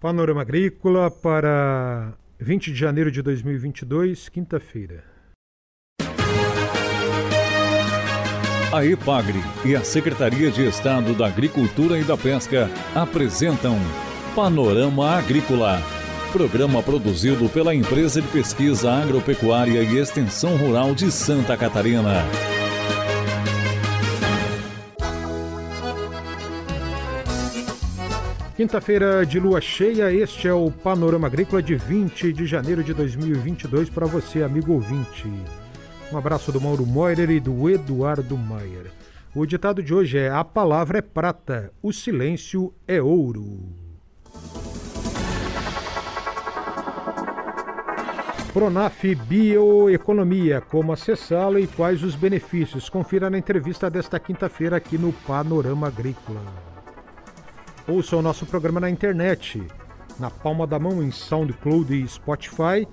Panorama Agrícola para 20 de janeiro de 2022, quinta-feira. A EPAGRE e a Secretaria de Estado da Agricultura e da Pesca apresentam Panorama Agrícola, programa produzido pela Empresa de Pesquisa Agropecuária e Extensão Rural de Santa Catarina. Quinta-feira de lua cheia, este é o Panorama Agrícola de 20 de janeiro de 2022 para você, amigo ouvinte. Um abraço do Mauro Moirer e do Eduardo Maier. O ditado de hoje é: A palavra é prata, o silêncio é ouro. Pronaf Bioeconomia, como acessá-la e quais os benefícios? Confira na entrevista desta quinta-feira aqui no Panorama Agrícola. Ouça o nosso programa na internet, na palma da mão em SoundCloud e Spotify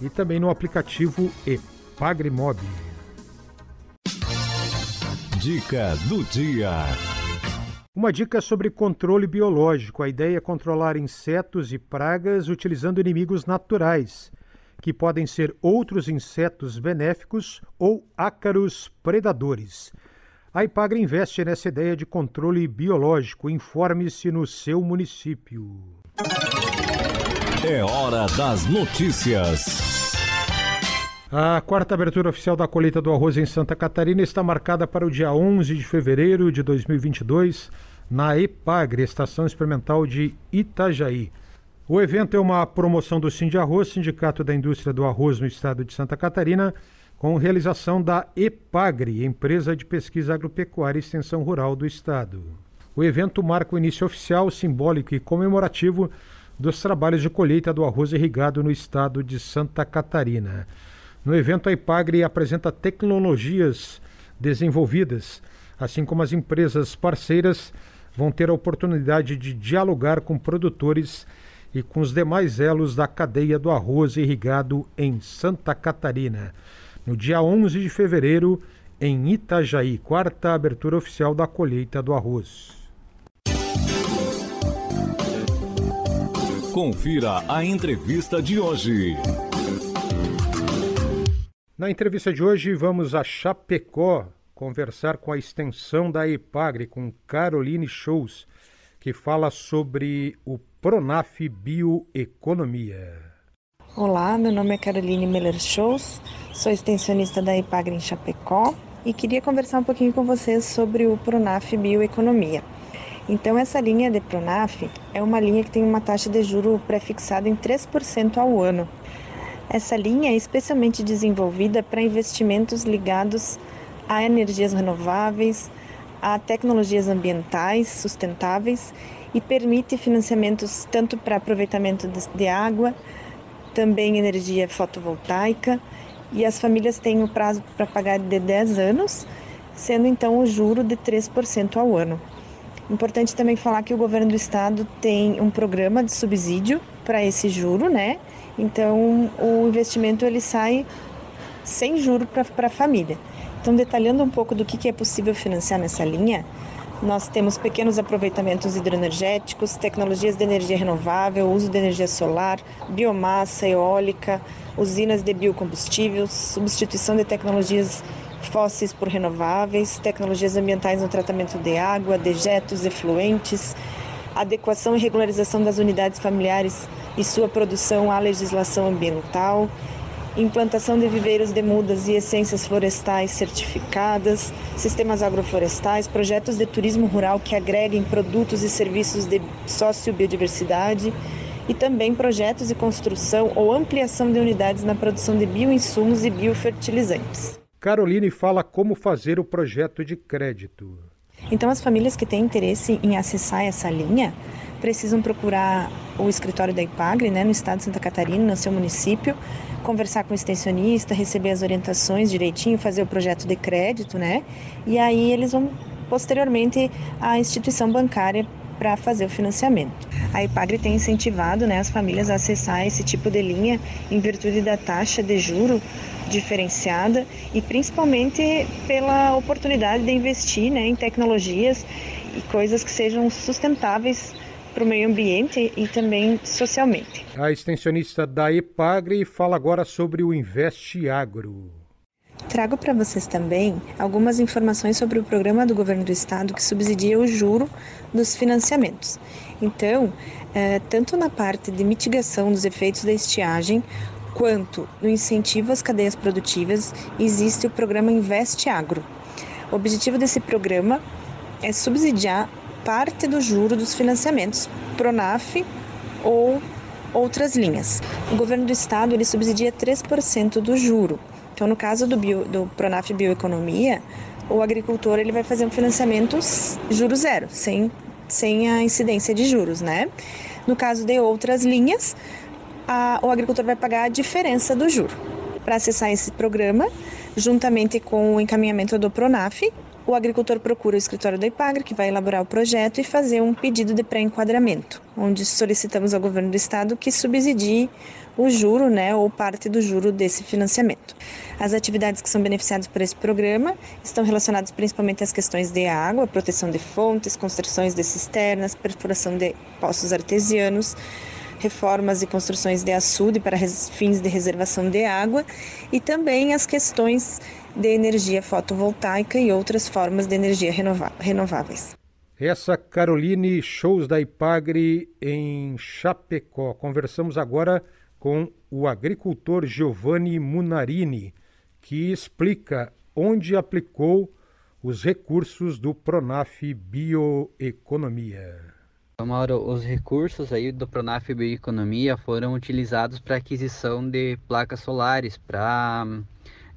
e também no aplicativo Epagrimob. Dica do dia. Uma dica sobre controle biológico. A ideia é controlar insetos e pragas utilizando inimigos naturais, que podem ser outros insetos benéficos ou ácaros predadores. A Ipagre investe nessa ideia de controle biológico. Informe-se no seu município. É hora das notícias. A quarta abertura oficial da colheita do arroz em Santa Catarina está marcada para o dia 11 de fevereiro de 2022 na EPAGRE, Estação Experimental de Itajaí. O evento é uma promoção do Sind Arroz, Sindicato da Indústria do Arroz no estado de Santa Catarina, com realização da EPAGRE, Empresa de Pesquisa Agropecuária e Extensão Rural do Estado. O evento marca o início oficial, simbólico e comemorativo dos trabalhos de colheita do arroz irrigado no estado de Santa Catarina. No evento, a EPAGRE apresenta tecnologias desenvolvidas, assim como as empresas parceiras vão ter a oportunidade de dialogar com produtores e com os demais elos da cadeia do arroz irrigado em Santa Catarina no dia 11 de fevereiro, em Itajaí, quarta abertura oficial da colheita do arroz. Confira a entrevista de hoje. Na entrevista de hoje, vamos a Chapecó conversar com a extensão da EPAGRE, com Caroline Shows, que fala sobre o Pronaf Bioeconomia. Olá, meu nome é Caroline Miller Shows, sou extensionista da Ipagre em Chapecó e queria conversar um pouquinho com vocês sobre o Pronaf Bioeconomia. Então, essa linha de Pronaf é uma linha que tem uma taxa de juro pré-fixada em 3% ao ano. Essa linha é especialmente desenvolvida para investimentos ligados a energias renováveis, a tecnologias ambientais sustentáveis e permite financiamentos tanto para aproveitamento de água, também energia fotovoltaica e as famílias têm o prazo para pagar de 10 anos, sendo então o juro de 3% ao ano. Importante também falar que o governo do estado tem um programa de subsídio para esse juro, né? Então o investimento ele sai sem juro para a família. Então detalhando um pouco do que, que é possível financiar nessa linha, nós temos pequenos aproveitamentos hidroenergéticos, tecnologias de energia renovável, uso de energia solar, biomassa, eólica, usinas de biocombustíveis, substituição de tecnologias fósseis por renováveis, tecnologias ambientais no tratamento de água, dejetos, efluentes, adequação e regularização das unidades familiares e sua produção à legislação ambiental, implantação de viveiros de mudas e essências florestais certificadas, sistemas agroflorestais, projetos de turismo rural que agreguem produtos e serviços de sociobiodiversidade e também projetos de construção ou ampliação de unidades na produção de bioinsumos e biofertilizantes. Caroline fala como fazer o projeto de crédito. Então, as famílias que têm interesse em acessar essa linha precisam procurar o escritório da IPAGRE, né, no estado de Santa Catarina, no seu município, conversar com o extensionista, receber as orientações direitinho, fazer o projeto de crédito, né? E aí eles vão posteriormente à instituição bancária para fazer o financiamento. A IPAGRE tem incentivado né, as famílias a acessar esse tipo de linha em virtude da taxa de juro diferenciada e principalmente pela oportunidade de investir né, em tecnologias e coisas que sejam sustentáveis para o meio ambiente e também socialmente. A extensionista da EPAGRE fala agora sobre o Investe Agro. Trago para vocês também algumas informações sobre o programa do governo do estado que subsidia o juro dos financiamentos. Então, é, tanto na parte de mitigação dos efeitos da estiagem, quanto no incentivo às cadeias produtivas, existe o programa Investe Agro. O objetivo desse programa é subsidiar parte do juro dos financiamentos, Pronaf ou outras linhas. O governo do estado ele subsidia 3% do juro. Então, no caso do, bio, do Pronaf Bioeconomia, o agricultor ele vai fazer um financiamento juro zero, sem, sem a incidência de juros, né? No caso de outras linhas, a, o agricultor vai pagar a diferença do juro. Para acessar esse programa, juntamente com o encaminhamento do Pronaf, o agricultor procura o escritório da IPAGRE, que vai elaborar o projeto e fazer um pedido de pré-enquadramento, onde solicitamos ao governo do estado que subsidie o juro, né, ou parte do juro desse financiamento. As atividades que são beneficiadas por esse programa estão relacionadas principalmente às questões de água, proteção de fontes, construções de cisternas, perfuração de poços artesianos, reformas e construções de açude para fins de reservação de água e também as questões de energia fotovoltaica e outras formas de energia renováveis. Essa Caroline Shows da Ipagre em Chapecó. Conversamos agora com o agricultor Giovanni Munarini, que explica onde aplicou os recursos do Pronaf Bioeconomia. Mauro, os recursos aí do Pronaf Bioeconomia foram utilizados para aquisição de placas solares, para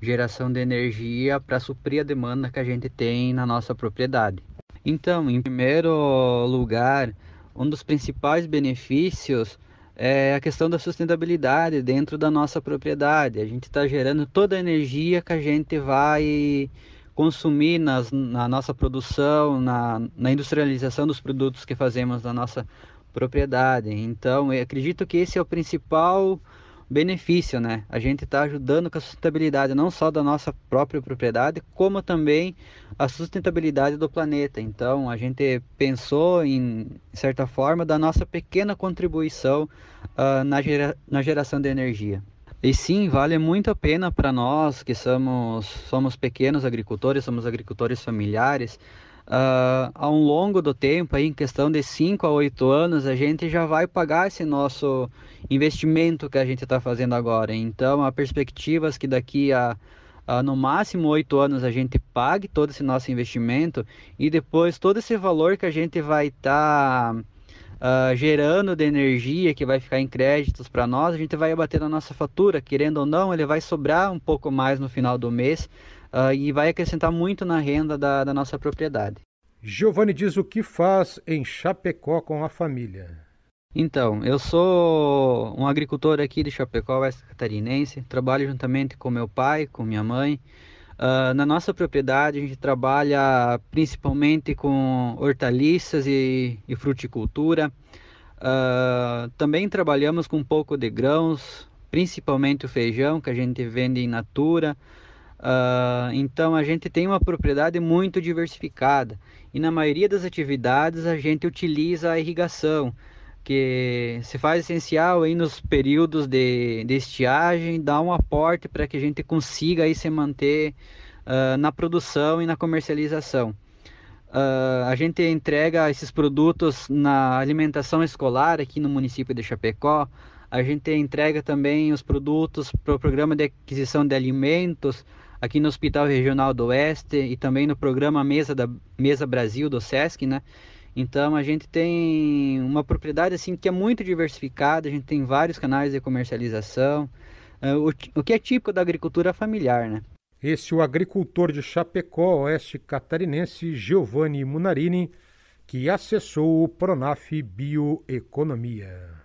geração de energia, para suprir a demanda que a gente tem na nossa propriedade. Então, em primeiro lugar, um dos principais benefícios é a questão da sustentabilidade dentro da nossa propriedade. A gente está gerando toda a energia que a gente vai consumir nas, na nossa produção, na, na industrialização dos produtos que fazemos na nossa propriedade. Então, eu acredito que esse é o principal benefício, né? A gente está ajudando com a sustentabilidade não só da nossa própria propriedade, como também a sustentabilidade do planeta. Então, a gente pensou em certa forma da nossa pequena contribuição uh, na, gera na geração de energia. E sim, vale muito a pena para nós que somos, somos pequenos agricultores, somos agricultores familiares. Uh, ao longo do tempo, aí, em questão de 5 a 8 anos, a gente já vai pagar esse nosso investimento que a gente está fazendo agora. Então, a perspectiva é que daqui a, a no máximo 8 anos a gente pague todo esse nosso investimento e depois todo esse valor que a gente vai estar. Tá uh, gerando de energia que vai ficar em créditos para nós, a gente vai abater na nossa fatura, querendo ou não, ele vai sobrar um pouco mais no final do mês uh, e vai acrescentar muito na renda da, da nossa propriedade. Giovanni diz o que faz em Chapecó com a família. Então, eu sou um agricultor aqui de Chapecó, oeste catarinense. Trabalho juntamente com meu pai, com minha mãe. Uh, na nossa propriedade, a gente trabalha principalmente com hortaliças e, e fruticultura. Uh, também trabalhamos com um pouco de grãos, principalmente o feijão, que a gente vende em natura. Uh, então, a gente tem uma propriedade muito diversificada e na maioria das atividades a gente utiliza a irrigação que se faz essencial aí nos períodos de, de estiagem, dá um aporte para que a gente consiga aí se manter uh, na produção e na comercialização. Uh, a gente entrega esses produtos na alimentação escolar aqui no município de Chapecó. A gente entrega também os produtos para o programa de aquisição de alimentos aqui no Hospital Regional do Oeste e também no programa Mesa da Mesa Brasil do SESC, né? Então a gente tem uma propriedade assim que é muito diversificada, a gente tem vários canais de comercialização, uh, o, o, que é típico da agricultura familiar, né? Esse é o agricultor de Chapecó, oeste catarinense, Giovanni Munarini, que acessou o Pronaf Bioeconomia.